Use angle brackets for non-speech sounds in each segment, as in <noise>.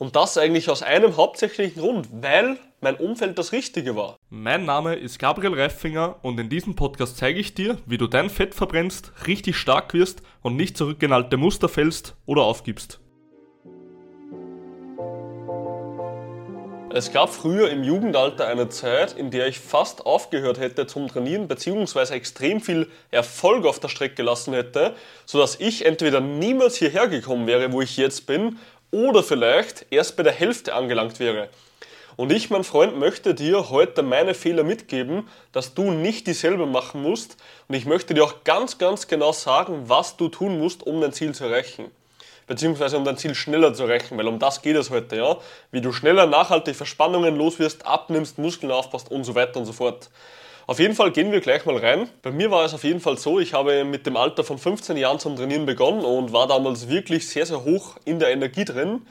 Und das eigentlich aus einem hauptsächlichen Grund, weil mein Umfeld das Richtige war. Mein Name ist Gabriel Reifinger und in diesem Podcast zeige ich dir, wie du dein Fett verbrennst, richtig stark wirst und nicht zurückgenalte Muster fällst oder aufgibst. Es gab früher im Jugendalter eine Zeit, in der ich fast aufgehört hätte zum Trainieren bzw. extrem viel Erfolg auf der Strecke gelassen hätte, sodass ich entweder niemals hierher gekommen wäre, wo ich jetzt bin, oder vielleicht erst bei der Hälfte angelangt wäre. Und ich, mein Freund, möchte dir heute meine Fehler mitgeben, dass du nicht dieselbe machen musst. Und ich möchte dir auch ganz, ganz genau sagen, was du tun musst, um dein Ziel zu erreichen. Beziehungsweise um dein Ziel schneller zu erreichen, weil um das geht es heute, ja. Wie du schneller nachhaltig Verspannungen loswirst, abnimmst, Muskeln aufpasst und so weiter und so fort. Auf jeden Fall gehen wir gleich mal rein. Bei mir war es auf jeden Fall so, ich habe mit dem Alter von 15 Jahren zum Trainieren begonnen und war damals wirklich sehr, sehr hoch in der Energie drin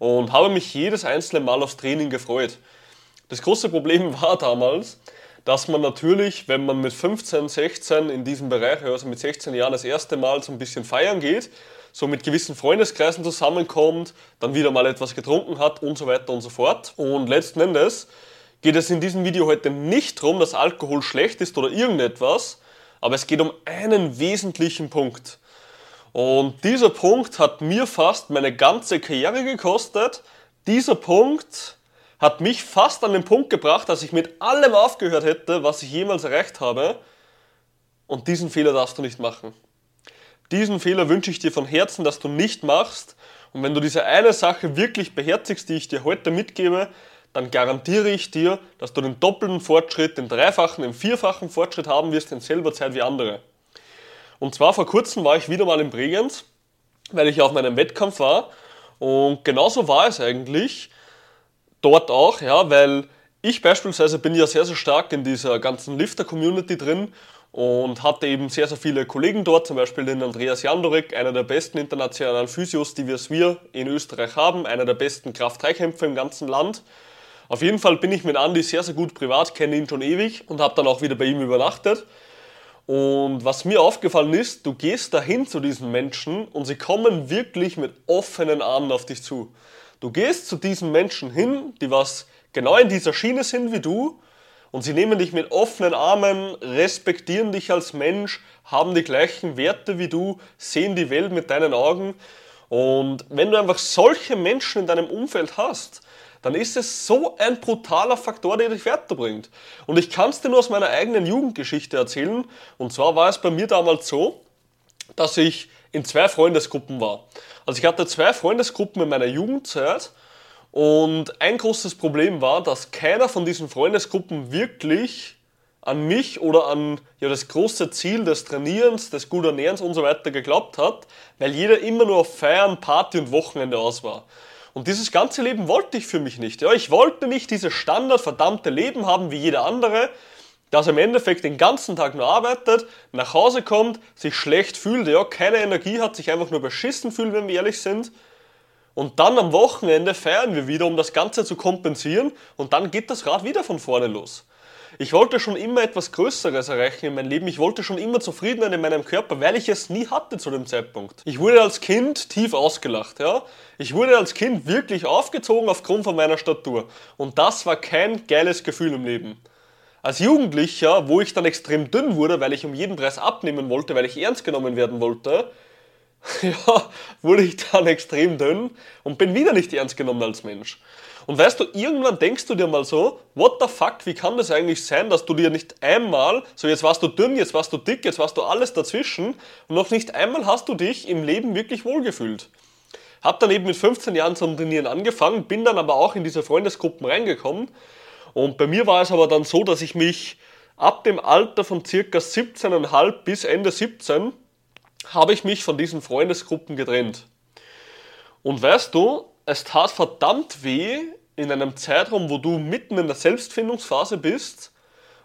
und habe mich jedes einzelne Mal aufs Training gefreut. Das große Problem <laughs> war damals, dass man natürlich, wenn man mit 15, 16 in diesem Bereich, also mit 16 Jahren das erste Mal so ein bisschen feiern geht, so mit gewissen Freundeskreisen zusammenkommt, dann wieder mal etwas getrunken hat und so weiter und so fort. Und letzten Endes geht es in diesem Video heute nicht darum, dass Alkohol schlecht ist oder irgendetwas, aber es geht um einen wesentlichen Punkt. Und dieser Punkt hat mir fast meine ganze Karriere gekostet. Dieser Punkt hat mich fast an den Punkt gebracht, dass ich mit allem aufgehört hätte, was ich jemals erreicht habe. Und diesen Fehler darfst du nicht machen. Diesen Fehler wünsche ich dir von Herzen, dass du nicht machst. Und wenn du diese eine Sache wirklich beherzigst, die ich dir heute mitgebe, dann garantiere ich dir, dass du den doppelten Fortschritt, den dreifachen, den vierfachen Fortschritt haben wirst in selber Zeit wie andere. Und zwar vor kurzem war ich wieder mal in Bregenz, weil ich auf meinem Wettkampf war. Und genauso war es eigentlich dort auch, ja, weil ich beispielsweise bin ja sehr, sehr stark in dieser ganzen Lifter-Community drin und hatte eben sehr, sehr viele Kollegen dort, zum Beispiel den Andreas Jandorek, einer der besten internationalen Physios, die wir in Österreich haben, einer der besten Kraft-3-Kämpfer im ganzen Land. Auf jeden Fall bin ich mit Andy sehr, sehr gut privat, kenne ihn schon ewig und habe dann auch wieder bei ihm übernachtet. Und was mir aufgefallen ist, du gehst dahin zu diesen Menschen und sie kommen wirklich mit offenen Armen auf dich zu. Du gehst zu diesen Menschen hin, die was genau in dieser Schiene sind wie du und sie nehmen dich mit offenen Armen, respektieren dich als Mensch, haben die gleichen Werte wie du, sehen die Welt mit deinen Augen. Und wenn du einfach solche Menschen in deinem Umfeld hast, dann ist es so ein brutaler Faktor, der dich weiterbringt. Und ich kann es dir nur aus meiner eigenen Jugendgeschichte erzählen. Und zwar war es bei mir damals so, dass ich in zwei Freundesgruppen war. Also ich hatte zwei Freundesgruppen in meiner Jugendzeit und ein großes Problem war, dass keiner von diesen Freundesgruppen wirklich an mich oder an ja, das große Ziel des Trainierens, des guten Ernährens und so weiter geglaubt hat, weil jeder immer nur auf Feiern, Party und Wochenende aus war. Und dieses ganze Leben wollte ich für mich nicht. Ja, ich wollte nicht dieses standardverdammte Leben haben wie jeder andere, das im Endeffekt den ganzen Tag nur arbeitet, nach Hause kommt, sich schlecht fühlt, ja, keine Energie hat, sich einfach nur beschissen fühlt, wenn wir ehrlich sind. Und dann am Wochenende feiern wir wieder, um das Ganze zu kompensieren und dann geht das Rad wieder von vorne los. Ich wollte schon immer etwas Größeres erreichen in meinem Leben. Ich wollte schon immer Zufriedenheit in meinem Körper, weil ich es nie hatte zu dem Zeitpunkt. Ich wurde als Kind tief ausgelacht, ja. Ich wurde als Kind wirklich aufgezogen aufgrund von meiner Statur. Und das war kein geiles Gefühl im Leben. Als Jugendlicher, wo ich dann extrem dünn wurde, weil ich um jeden Preis abnehmen wollte, weil ich ernst genommen werden wollte, <laughs> ja, wurde ich dann extrem dünn und bin wieder nicht ernst genommen als Mensch. Und weißt du, irgendwann denkst du dir mal so, what the fuck, wie kann das eigentlich sein, dass du dir nicht einmal, so jetzt warst du dünn, jetzt warst du dick, jetzt warst du alles dazwischen und noch nicht einmal hast du dich im Leben wirklich wohlgefühlt. Hab dann eben mit 15 Jahren zum Trainieren angefangen, bin dann aber auch in diese Freundesgruppen reingekommen und bei mir war es aber dann so, dass ich mich ab dem Alter von circa 17,5 bis Ende 17 habe ich mich von diesen Freundesgruppen getrennt. Und weißt du, es tat verdammt weh in einem Zeitraum, wo du mitten in der Selbstfindungsphase bist,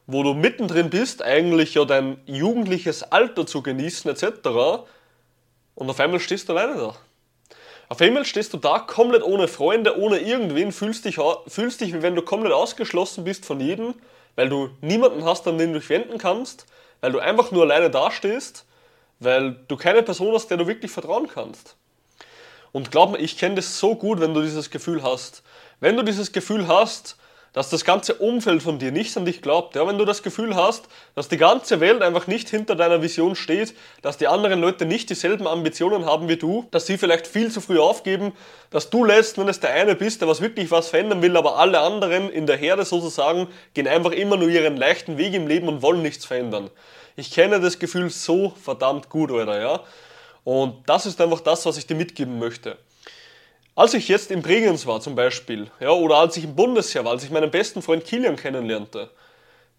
wo du mittendrin bist, eigentlich ja dein jugendliches Alter zu genießen etc. Und auf einmal stehst du alleine da. Auf einmal stehst du da komplett ohne Freunde, ohne irgendwen, fühlst dich, fühlst dich wie wenn du komplett ausgeschlossen bist von jedem, weil du niemanden hast, an den du dich wenden kannst, weil du einfach nur alleine dastehst, weil du keine Person hast, der du wirklich vertrauen kannst. Und glaub mir, ich kenne das so gut, wenn du dieses Gefühl hast. Wenn du dieses Gefühl hast, dass das ganze Umfeld von dir nicht an dich glaubt. Ja, wenn du das Gefühl hast, dass die ganze Welt einfach nicht hinter deiner Vision steht, dass die anderen Leute nicht dieselben Ambitionen haben wie du, dass sie vielleicht viel zu früh aufgeben, dass du letzten Endes der eine bist, der was wirklich was verändern will, aber alle anderen in der Herde sozusagen gehen einfach immer nur ihren leichten Weg im Leben und wollen nichts verändern. Ich kenne das Gefühl so verdammt gut, Alter, ja. Und das ist einfach das, was ich dir mitgeben möchte. Als ich jetzt in Bregenz war zum Beispiel, ja, oder als ich im Bundesheer war, als ich meinen besten Freund Kilian kennenlernte,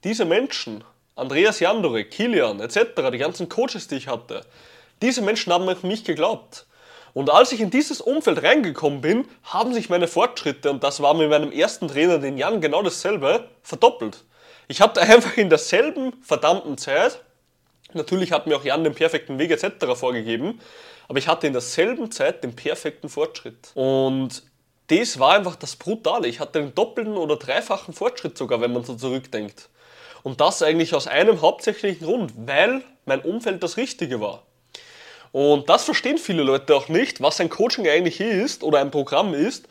diese Menschen, Andreas Jandore, Kilian etc., die ganzen Coaches, die ich hatte, diese Menschen haben an mich geglaubt. Und als ich in dieses Umfeld reingekommen bin, haben sich meine Fortschritte, und das war mit meinem ersten Trainer, den Jan, genau dasselbe, verdoppelt. Ich habe <laughs> einfach in derselben verdammten Zeit, natürlich hat mir auch Jan den perfekten Weg etc. vorgegeben, aber ich hatte in derselben Zeit den perfekten Fortschritt. Und das war einfach das Brutale. Ich hatte einen doppelten oder dreifachen Fortschritt sogar, wenn man so zurückdenkt. Und das eigentlich aus einem hauptsächlichen Grund, weil mein Umfeld das Richtige war. Und das verstehen viele Leute auch nicht, was ein Coaching eigentlich ist oder ein Programm ist.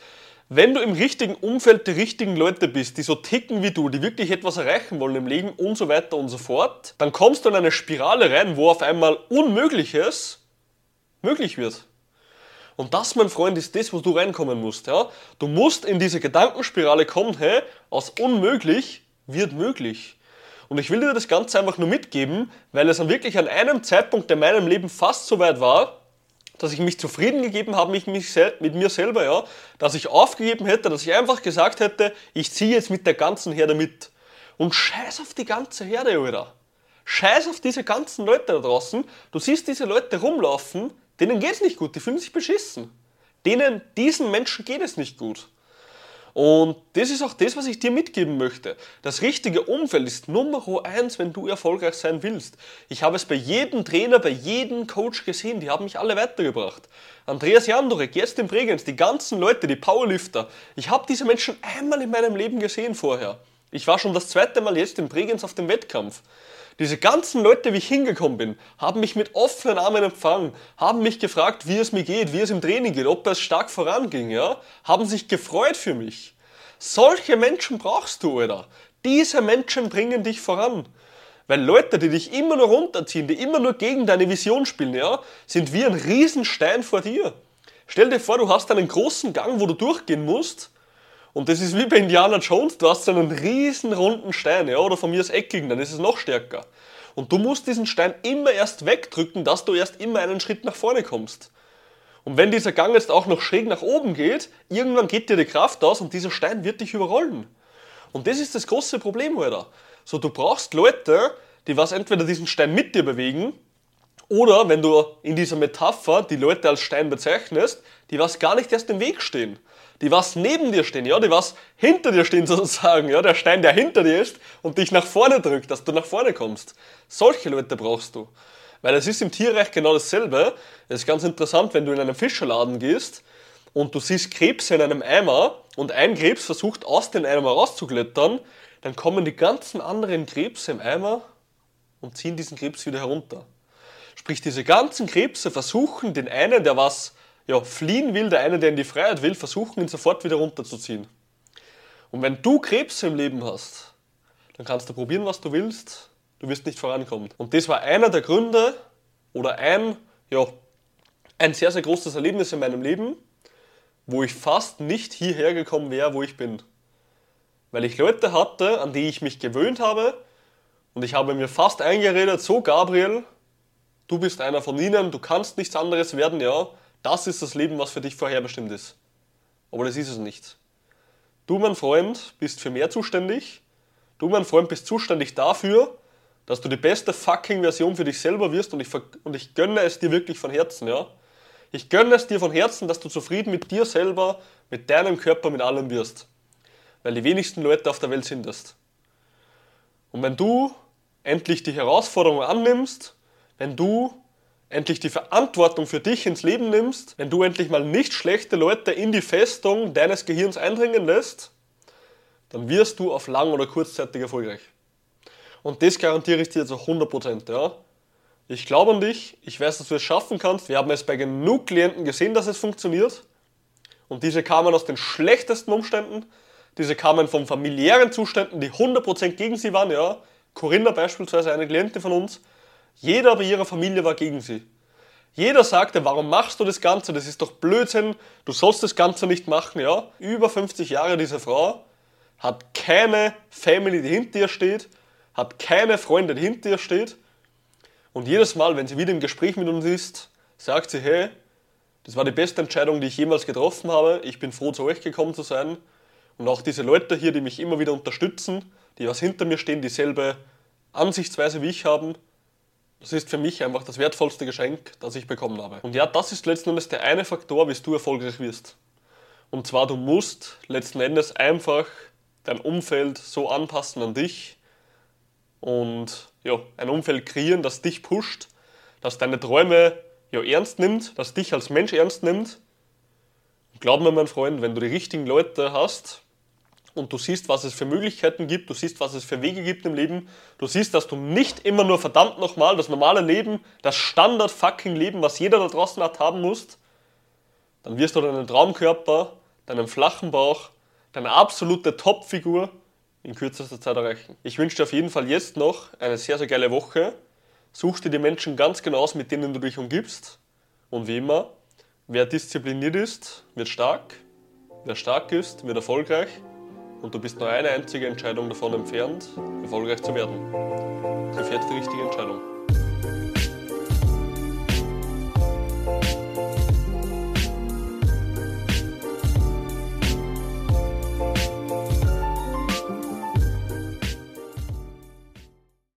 Wenn du im richtigen Umfeld die richtigen Leute bist, die so ticken wie du, die wirklich etwas erreichen wollen im Leben und so weiter und so fort, dann kommst du in eine Spirale rein, wo auf einmal Unmögliches möglich wird. Und das, mein Freund, ist das, wo du reinkommen musst. Ja? Du musst in diese Gedankenspirale kommen, hey, aus unmöglich wird möglich. Und ich will dir das Ganze einfach nur mitgeben, weil es dann wirklich an einem Zeitpunkt in meinem Leben fast so weit war, dass ich mich zufrieden gegeben habe mit, mich mit mir selber, ja, dass ich aufgegeben hätte, dass ich einfach gesagt hätte, ich ziehe jetzt mit der ganzen Herde mit. Und scheiß auf die ganze Herde, Alter. Scheiß auf diese ganzen Leute da draußen. Du siehst diese Leute rumlaufen, Denen geht es nicht gut, die fühlen sich beschissen. Denen, diesen Menschen geht es nicht gut. Und das ist auch das, was ich dir mitgeben möchte. Das richtige Umfeld ist Nummer eins, wenn du erfolgreich sein willst. Ich habe es bei jedem Trainer, bei jedem Coach gesehen, die haben mich alle weitergebracht. Andreas Jandorek, jetzt in Bregenz, die ganzen Leute, die Powerlifter. Ich habe diese Menschen einmal in meinem Leben gesehen vorher. Ich war schon das zweite Mal jetzt in Bregenz auf dem Wettkampf. Diese ganzen Leute, wie ich hingekommen bin, haben mich mit offenen Armen empfangen, haben mich gefragt, wie es mir geht, wie es im Training geht, ob es stark voranging, ja, haben sich gefreut für mich. Solche Menschen brauchst du, Alter. Diese Menschen bringen dich voran. Weil Leute, die dich immer nur runterziehen, die immer nur gegen deine Vision spielen, ja, sind wie ein Riesenstein vor dir. Stell dir vor, du hast einen großen Gang, wo du durchgehen musst und das ist wie bei Indiana Jones, du hast so einen riesen runden Stein, ja, oder von mir aus eckigen, dann ist es noch stärker. Und du musst diesen Stein immer erst wegdrücken, dass du erst immer einen Schritt nach vorne kommst. Und wenn dieser Gang jetzt auch noch schräg nach oben geht, irgendwann geht dir die Kraft aus und dieser Stein wird dich überrollen. Und das ist das große Problem, Alter. So, du brauchst Leute, die was entweder diesen Stein mit dir bewegen, oder wenn du in dieser Metapher die Leute als Stein bezeichnest, die was gar nicht erst im Weg stehen die was neben dir stehen, ja, die was hinter dir stehen <laughs> sozusagen, ja, der Stein, der hinter dir ist und dich nach vorne drückt, dass du nach vorne kommst. Solche Leute brauchst du. Weil es ist im Tierreich genau dasselbe. Es ist ganz interessant, wenn du in einen Fischerladen gehst und du siehst Krebse in einem Eimer und ein Krebs versucht aus dem Eimer rauszuklettern, dann kommen die ganzen anderen Krebse im Eimer und ziehen diesen Krebs wieder herunter. Sprich, diese ganzen Krebse versuchen den einen, der was ja, fliehen will, der eine, der in die Freiheit will, versuchen ihn sofort wieder runterzuziehen. Und wenn du Krebs im Leben hast, dann kannst du probieren, was du willst, du wirst nicht vorankommen. Und das war einer der Gründe oder ein, ja, ein sehr, sehr großes Erlebnis in meinem Leben, wo ich fast nicht hierher gekommen wäre, wo ich bin. Weil ich Leute hatte, an die ich mich gewöhnt habe und ich habe mir fast eingeredet, so Gabriel, du bist einer von ihnen, du kannst nichts anderes werden, ja, das ist das Leben, was für dich vorherbestimmt ist. Aber das ist es nicht. Du, mein Freund, bist für mehr zuständig. Du, mein Freund, bist zuständig dafür, dass du die beste fucking Version für dich selber wirst und ich, und ich gönne es dir wirklich von Herzen, ja. Ich gönne es dir von Herzen, dass du zufrieden mit dir selber, mit deinem Körper, mit allem wirst. Weil die wenigsten Leute auf der Welt sind das. Und wenn du endlich die Herausforderung annimmst, wenn du endlich die Verantwortung für dich ins Leben nimmst, wenn du endlich mal nicht schlechte Leute in die Festung deines Gehirns eindringen lässt, dann wirst du auf lang oder kurzzeitig erfolgreich. Und das garantiere ich dir zu 100%. Ja? Ich glaube an dich, ich weiß, dass du es schaffen kannst. Wir haben es bei genug Klienten gesehen, dass es funktioniert. Und diese kamen aus den schlechtesten Umständen. Diese kamen von familiären Zuständen, die 100% gegen sie waren. Ja. Corinna beispielsweise, eine Klientin von uns. Jeder bei ihrer Familie war gegen sie. Jeder sagte, warum machst du das Ganze? Das ist doch Blödsinn. Du sollst das Ganze nicht machen. Ja. Über 50 Jahre diese Frau hat keine Family, die hinter ihr steht, hat keine Freunde, die hinter ihr steht. Und jedes Mal, wenn sie wieder im Gespräch mit uns ist, sagt sie, hey, das war die beste Entscheidung, die ich jemals getroffen habe. Ich bin froh, zu euch gekommen zu sein. Und auch diese Leute hier, die mich immer wieder unterstützen, die was hinter mir stehen, dieselbe Ansichtsweise wie ich haben, das ist für mich einfach das wertvollste Geschenk, das ich bekommen habe. Und ja, das ist letzten Endes der eine Faktor, wie du erfolgreich wirst. Und zwar, du musst letzten Endes einfach dein Umfeld so anpassen an dich und ja, ein Umfeld kreieren, das dich pusht, das deine Träume ja, ernst nimmt, das dich als Mensch ernst nimmt. Glaub mir, mein Freund, wenn du die richtigen Leute hast und du siehst, was es für Möglichkeiten gibt, du siehst, was es für Wege gibt im Leben, du siehst, dass du nicht immer nur verdammt nochmal das normale Leben, das Standard-fucking-Leben, was jeder da draußen hat, haben musst, dann wirst du deinen Traumkörper, deinen flachen Bauch, deine absolute Topfigur in kürzester Zeit erreichen. Ich wünsche dir auf jeden Fall jetzt noch eine sehr, sehr geile Woche. Such dir die Menschen ganz genau aus, mit denen du dich umgibst. Und wie immer, wer diszipliniert ist, wird stark. Wer stark ist, wird erfolgreich. Und du bist nur eine einzige Entscheidung davon entfernt, erfolgreich zu werden. Triff jetzt die richtige Entscheidung.